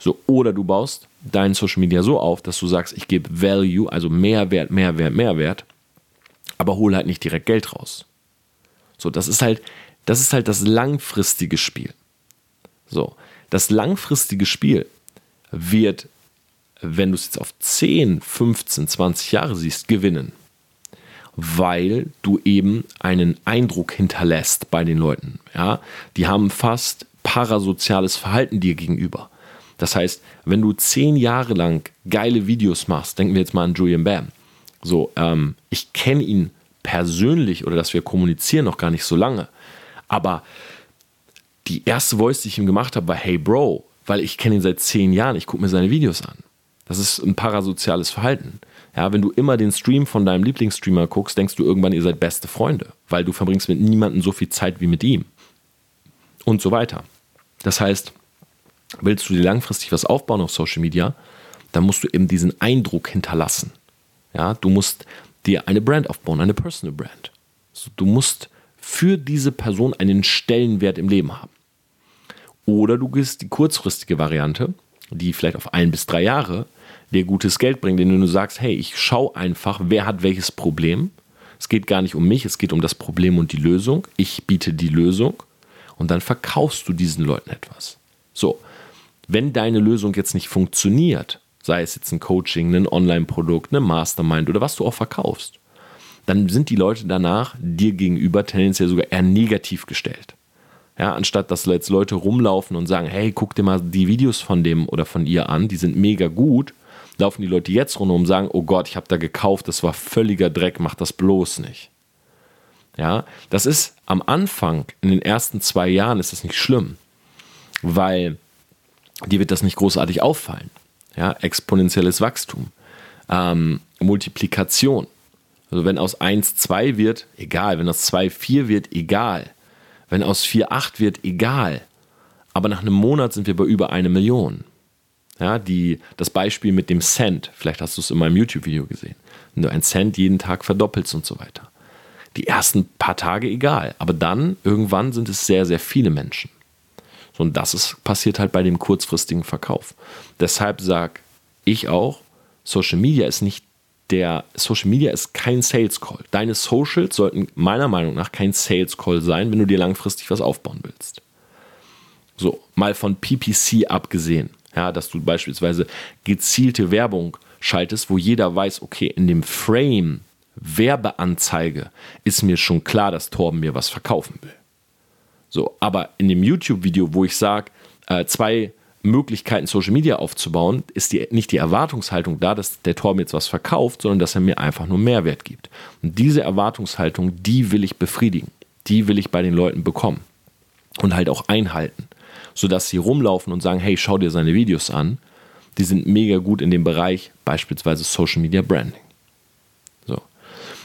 So, oder du baust dein Social Media so auf, dass du sagst, ich gebe Value, also Mehrwert, Mehrwert, Mehrwert, aber hole halt nicht direkt Geld raus. So, das ist halt, das ist halt das langfristige Spiel. So, das langfristige Spiel wird, wenn du es jetzt auf 10, 15, 20 Jahre siehst, gewinnen weil du eben einen Eindruck hinterlässt bei den Leuten. Ja? Die haben fast parasoziales Verhalten dir gegenüber. Das heißt, wenn du zehn Jahre lang geile Videos machst, denken wir jetzt mal an Julian Bam. So, ähm, ich kenne ihn persönlich oder dass wir kommunizieren noch gar nicht so lange. Aber die erste Voice, die ich ihm gemacht habe, war Hey Bro, weil ich kenne ihn seit zehn Jahren, ich gucke mir seine Videos an. Das ist ein parasoziales Verhalten. Ja, wenn du immer den Stream von deinem Lieblingsstreamer guckst, denkst du irgendwann, ihr seid beste Freunde, weil du verbringst mit niemandem so viel Zeit wie mit ihm. Und so weiter. Das heißt, willst du dir langfristig was aufbauen auf Social Media, dann musst du eben diesen Eindruck hinterlassen. Ja, du musst dir eine Brand aufbauen, eine Personal Brand. Du musst für diese Person einen Stellenwert im Leben haben. Oder du gehst die kurzfristige Variante, die vielleicht auf ein bis drei Jahre dir gutes Geld bringt, indem du sagst, hey, ich schaue einfach, wer hat welches Problem. Es geht gar nicht um mich, es geht um das Problem und die Lösung. Ich biete die Lösung und dann verkaufst du diesen Leuten etwas. So, wenn deine Lösung jetzt nicht funktioniert, sei es jetzt ein Coaching, ein Online-Produkt, eine Mastermind oder was du auch verkaufst, dann sind die Leute danach dir gegenüber tendenziell sogar eher negativ gestellt. Ja, anstatt dass jetzt Leute rumlaufen und sagen, hey, guck dir mal die Videos von dem oder von ihr an, die sind mega gut, laufen die Leute jetzt rum und sagen, oh Gott, ich habe da gekauft, das war völliger Dreck, mach das bloß nicht. Ja, das ist am Anfang, in den ersten zwei Jahren ist das nicht schlimm, weil dir wird das nicht großartig auffallen. Ja, exponentielles Wachstum, ähm, Multiplikation. Also wenn aus 1 2 wird, egal. Wenn aus 2 4 wird, egal. Wenn aus 4 8 wird, egal. Aber nach einem Monat sind wir bei über eine Million. Ja, die, das Beispiel mit dem Cent, vielleicht hast du es in meinem YouTube-Video gesehen. Wenn du einen Cent jeden Tag verdoppelst und so weiter. Die ersten paar Tage egal, aber dann irgendwann sind es sehr, sehr viele Menschen. So, und das ist, passiert halt bei dem kurzfristigen Verkauf. Deshalb sage ich auch, Social Media ist nicht der Social Media ist kein Sales Call. Deine Socials sollten meiner Meinung nach kein Sales Call sein, wenn du dir langfristig was aufbauen willst. So, mal von PPC abgesehen, ja, dass du beispielsweise gezielte Werbung schaltest, wo jeder weiß, okay, in dem Frame Werbeanzeige ist mir schon klar, dass Torben mir was verkaufen will. So, aber in dem YouTube-Video, wo ich sage, äh, zwei Möglichkeiten, Social Media aufzubauen, ist die, nicht die Erwartungshaltung da, dass der Torben jetzt was verkauft, sondern dass er mir einfach nur Mehrwert gibt. Und diese Erwartungshaltung, die will ich befriedigen. Die will ich bei den Leuten bekommen. Und halt auch einhalten. Sodass sie rumlaufen und sagen, hey, schau dir seine Videos an. Die sind mega gut in dem Bereich, beispielsweise Social Media Branding. So.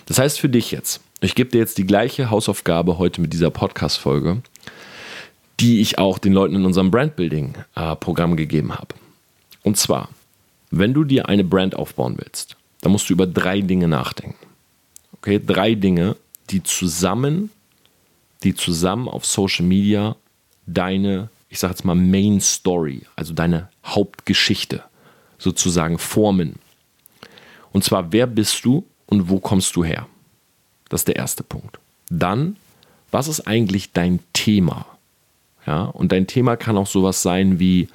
Das heißt für dich jetzt, ich gebe dir jetzt die gleiche Hausaufgabe heute mit dieser Podcast-Folge die ich auch den Leuten in unserem Brandbuilding-Programm gegeben habe. Und zwar, wenn du dir eine Brand aufbauen willst, dann musst du über drei Dinge nachdenken. Okay, drei Dinge, die zusammen, die zusammen auf Social Media deine, ich sage jetzt mal Main Story, also deine Hauptgeschichte sozusagen formen. Und zwar, wer bist du und wo kommst du her? Das ist der erste Punkt. Dann, was ist eigentlich dein Thema? Ja, und dein Thema kann auch sowas sein wie,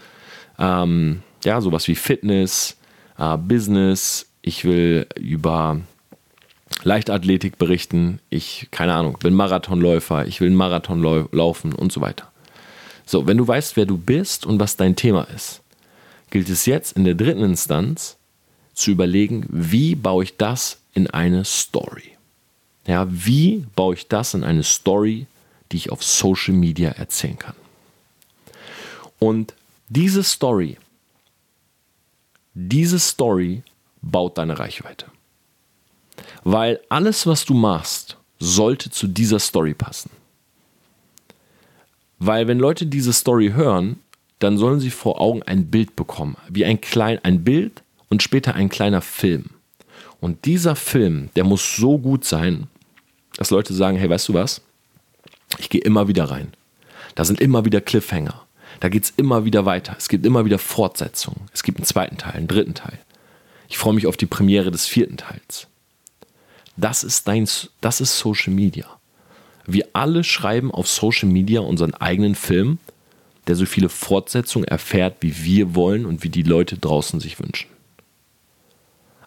ähm, ja, sowas wie Fitness, äh, Business. Ich will über Leichtathletik berichten. Ich, keine Ahnung, bin Marathonläufer. Ich will einen Marathon laufen und so weiter. So, wenn du weißt, wer du bist und was dein Thema ist, gilt es jetzt in der dritten Instanz zu überlegen, wie baue ich das in eine Story? Ja, wie baue ich das in eine Story, die ich auf Social Media erzählen kann. Und diese Story, diese Story baut deine Reichweite. Weil alles, was du machst, sollte zu dieser Story passen. Weil wenn Leute diese Story hören, dann sollen sie vor Augen ein Bild bekommen, wie ein klein ein Bild und später ein kleiner Film. Und dieser Film, der muss so gut sein, dass Leute sagen, hey, weißt du was? Ich gehe immer wieder rein. Da sind immer wieder Cliffhanger. Da geht es immer wieder weiter. Es gibt immer wieder Fortsetzungen. Es gibt einen zweiten Teil, einen dritten Teil. Ich freue mich auf die Premiere des vierten Teils. Das ist dein, das ist Social Media. Wir alle schreiben auf Social Media unseren eigenen Film, der so viele Fortsetzungen erfährt, wie wir wollen und wie die Leute draußen sich wünschen.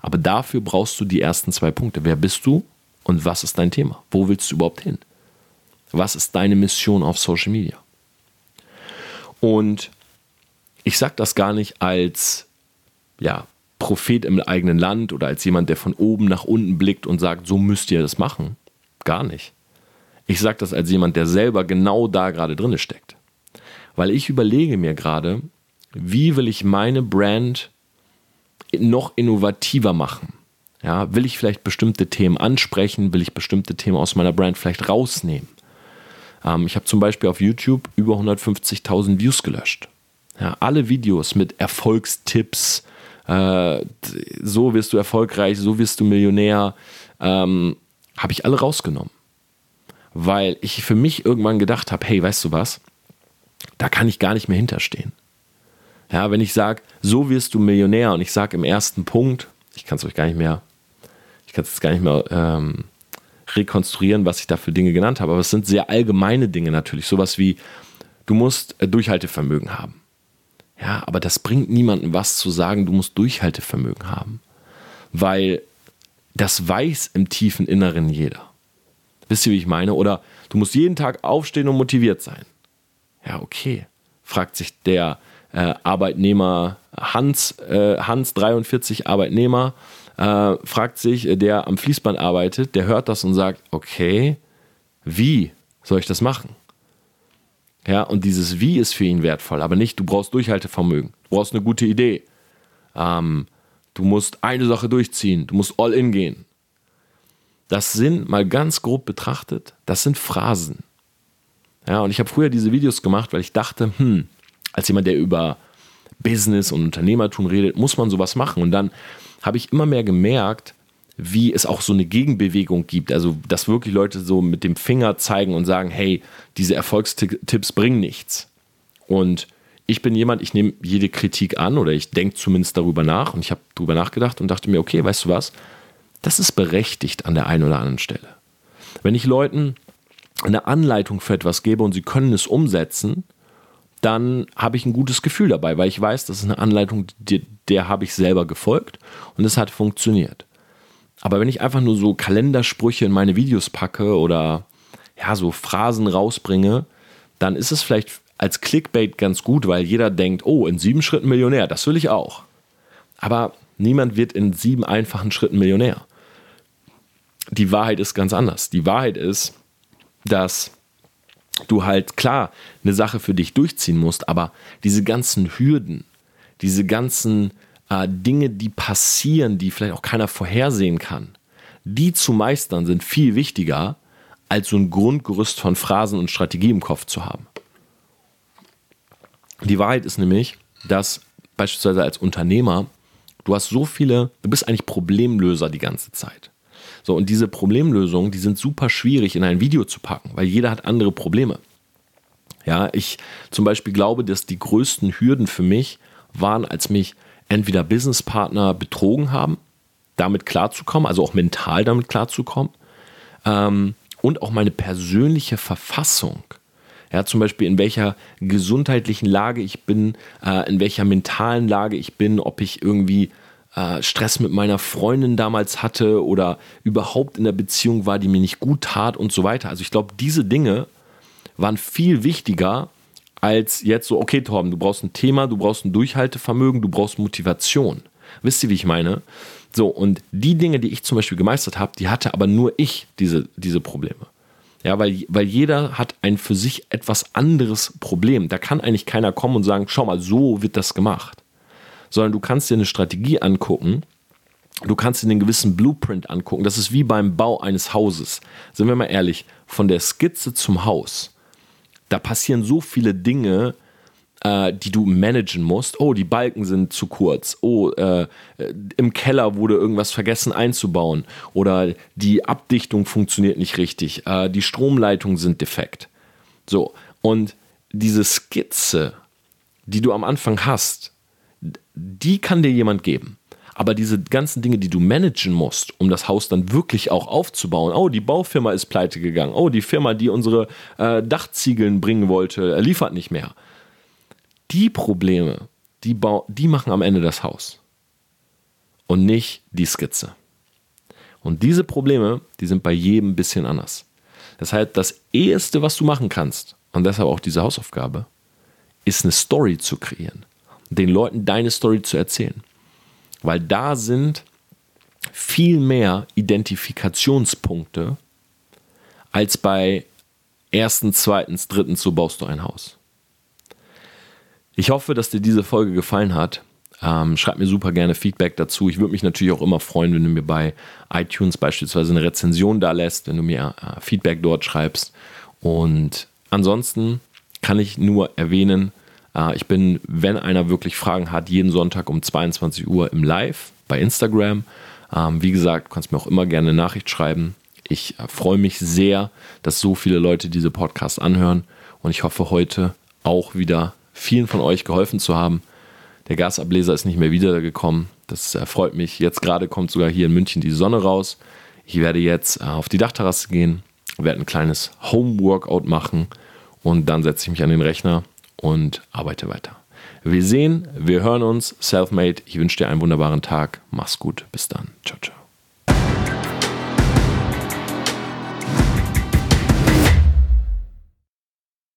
Aber dafür brauchst du die ersten zwei Punkte. Wer bist du und was ist dein Thema? Wo willst du überhaupt hin? Was ist deine Mission auf Social Media? Und ich sage das gar nicht als ja, Prophet im eigenen Land oder als jemand, der von oben nach unten blickt und sagt, so müsst ihr das machen. Gar nicht. Ich sage das als jemand, der selber genau da gerade drin steckt. Weil ich überlege mir gerade, wie will ich meine Brand noch innovativer machen? Ja, will ich vielleicht bestimmte Themen ansprechen? Will ich bestimmte Themen aus meiner Brand vielleicht rausnehmen? Ähm, ich habe zum Beispiel auf YouTube über 150.000 Views gelöscht. Ja, alle Videos mit Erfolgstipps, äh, so wirst du erfolgreich, so wirst du Millionär, ähm, habe ich alle rausgenommen. Weil ich für mich irgendwann gedacht habe, hey, weißt du was, da kann ich gar nicht mehr hinterstehen. Ja, wenn ich sage, so wirst du Millionär und ich sage im ersten Punkt, ich kann es euch gar nicht mehr, ich kann es gar nicht mehr ähm, rekonstruieren, was ich da für Dinge genannt habe. Aber es sind sehr allgemeine Dinge natürlich. Sowas wie, du musst äh, Durchhaltevermögen haben. Ja, aber das bringt niemandem was zu sagen, du musst Durchhaltevermögen haben. Weil das weiß im tiefen Inneren jeder. Wisst ihr, wie ich meine? Oder du musst jeden Tag aufstehen und motiviert sein. Ja, okay. Fragt sich der äh, Arbeitnehmer Hans, äh, Hans 43 Arbeitnehmer, äh, fragt sich, äh, der am Fließband arbeitet, der hört das und sagt, okay, wie soll ich das machen? Ja, und dieses Wie ist für ihn wertvoll, aber nicht, du brauchst Durchhaltevermögen, du brauchst eine gute Idee. Ähm, du musst eine Sache durchziehen, du musst all in gehen. Das sind, mal ganz grob betrachtet, das sind Phrasen. Ja, und ich habe früher diese Videos gemacht, weil ich dachte, hm, als jemand, der über Business und Unternehmertum redet, muss man sowas machen. Und dann habe ich immer mehr gemerkt, wie es auch so eine Gegenbewegung gibt. Also, dass wirklich Leute so mit dem Finger zeigen und sagen, hey, diese Erfolgstipps bringen nichts. Und ich bin jemand, ich nehme jede Kritik an oder ich denke zumindest darüber nach und ich habe darüber nachgedacht und dachte mir, okay, weißt du was, das ist berechtigt an der einen oder anderen Stelle. Wenn ich Leuten eine Anleitung für etwas gebe und sie können es umsetzen, dann habe ich ein gutes Gefühl dabei, weil ich weiß, das ist eine Anleitung, der, der habe ich selber gefolgt und es hat funktioniert. Aber wenn ich einfach nur so Kalendersprüche in meine Videos packe oder ja, so Phrasen rausbringe, dann ist es vielleicht als Clickbait ganz gut, weil jeder denkt, oh, in sieben Schritten Millionär, das will ich auch. Aber niemand wird in sieben einfachen Schritten Millionär. Die Wahrheit ist ganz anders. Die Wahrheit ist, dass du halt klar eine Sache für dich durchziehen musst, aber diese ganzen Hürden, diese ganzen äh, Dinge, die passieren, die vielleicht auch keiner vorhersehen kann, die zu meistern sind viel wichtiger, als so ein Grundgerüst von Phrasen und Strategie im Kopf zu haben. Die Wahrheit ist nämlich, dass beispielsweise als Unternehmer, du hast so viele, du bist eigentlich Problemlöser die ganze Zeit. So, und diese Problemlösungen, die sind super schwierig in ein Video zu packen, weil jeder hat andere Probleme. Ja, ich zum Beispiel glaube, dass die größten Hürden für mich waren, als mich entweder Businesspartner betrogen haben, damit klarzukommen, also auch mental damit klarzukommen, ähm, und auch meine persönliche Verfassung. Ja, zum Beispiel in welcher gesundheitlichen Lage ich bin, äh, in welcher mentalen Lage ich bin, ob ich irgendwie äh, Stress mit meiner Freundin damals hatte oder überhaupt in der Beziehung war, die mir nicht gut tat und so weiter. Also ich glaube, diese Dinge waren viel wichtiger als jetzt so, okay, Torben, du brauchst ein Thema, du brauchst ein Durchhaltevermögen, du brauchst Motivation. Wisst ihr, wie ich meine? So, und die Dinge, die ich zum Beispiel gemeistert habe, die hatte aber nur ich, diese, diese Probleme. Ja, weil, weil jeder hat ein für sich etwas anderes Problem. Da kann eigentlich keiner kommen und sagen, schau mal, so wird das gemacht. Sondern du kannst dir eine Strategie angucken, du kannst dir einen gewissen Blueprint angucken. Das ist wie beim Bau eines Hauses. Sind wir mal ehrlich, von der Skizze zum Haus da passieren so viele Dinge, äh, die du managen musst. Oh, die Balken sind zu kurz. Oh, äh, im Keller wurde irgendwas vergessen einzubauen. Oder die Abdichtung funktioniert nicht richtig. Äh, die Stromleitungen sind defekt. So, und diese Skizze, die du am Anfang hast, die kann dir jemand geben. Aber diese ganzen Dinge, die du managen musst, um das Haus dann wirklich auch aufzubauen. Oh, die Baufirma ist pleite gegangen. Oh, die Firma, die unsere äh, Dachziegeln bringen wollte, äh, liefert nicht mehr. Die Probleme, die, die machen am Ende das Haus. Und nicht die Skizze. Und diese Probleme, die sind bei jedem ein bisschen anders. Heißt, das Eheste, was du machen kannst, und deshalb auch diese Hausaufgabe, ist eine Story zu kreieren. Den Leuten deine Story zu erzählen. Weil da sind viel mehr Identifikationspunkte als bei erstens, zweitens, drittens, so baust du ein Haus. Ich hoffe, dass dir diese Folge gefallen hat. Ähm, schreib mir super gerne Feedback dazu. Ich würde mich natürlich auch immer freuen, wenn du mir bei iTunes beispielsweise eine Rezension da lässt, wenn du mir äh, Feedback dort schreibst. Und ansonsten kann ich nur erwähnen, äh, ich bin, wenn einer wirklich Fragen hat, jeden Sonntag um 22 Uhr im Live bei Instagram. Ähm, wie gesagt, du kannst mir auch immer gerne eine Nachricht schreiben. Ich äh, freue mich sehr, dass so viele Leute diese Podcasts anhören und ich hoffe heute auch wieder vielen von euch geholfen zu haben. Der Gasableser ist nicht mehr wiedergekommen. Das äh, freut mich. Jetzt gerade kommt sogar hier in München die Sonne raus. Ich werde jetzt auf die Dachterrasse gehen, werde ein kleines Home-Workout machen und dann setze ich mich an den Rechner und arbeite weiter. Wir sehen, wir hören uns. Selfmade. Ich wünsche dir einen wunderbaren Tag. Mach's gut. Bis dann. Ciao, ciao.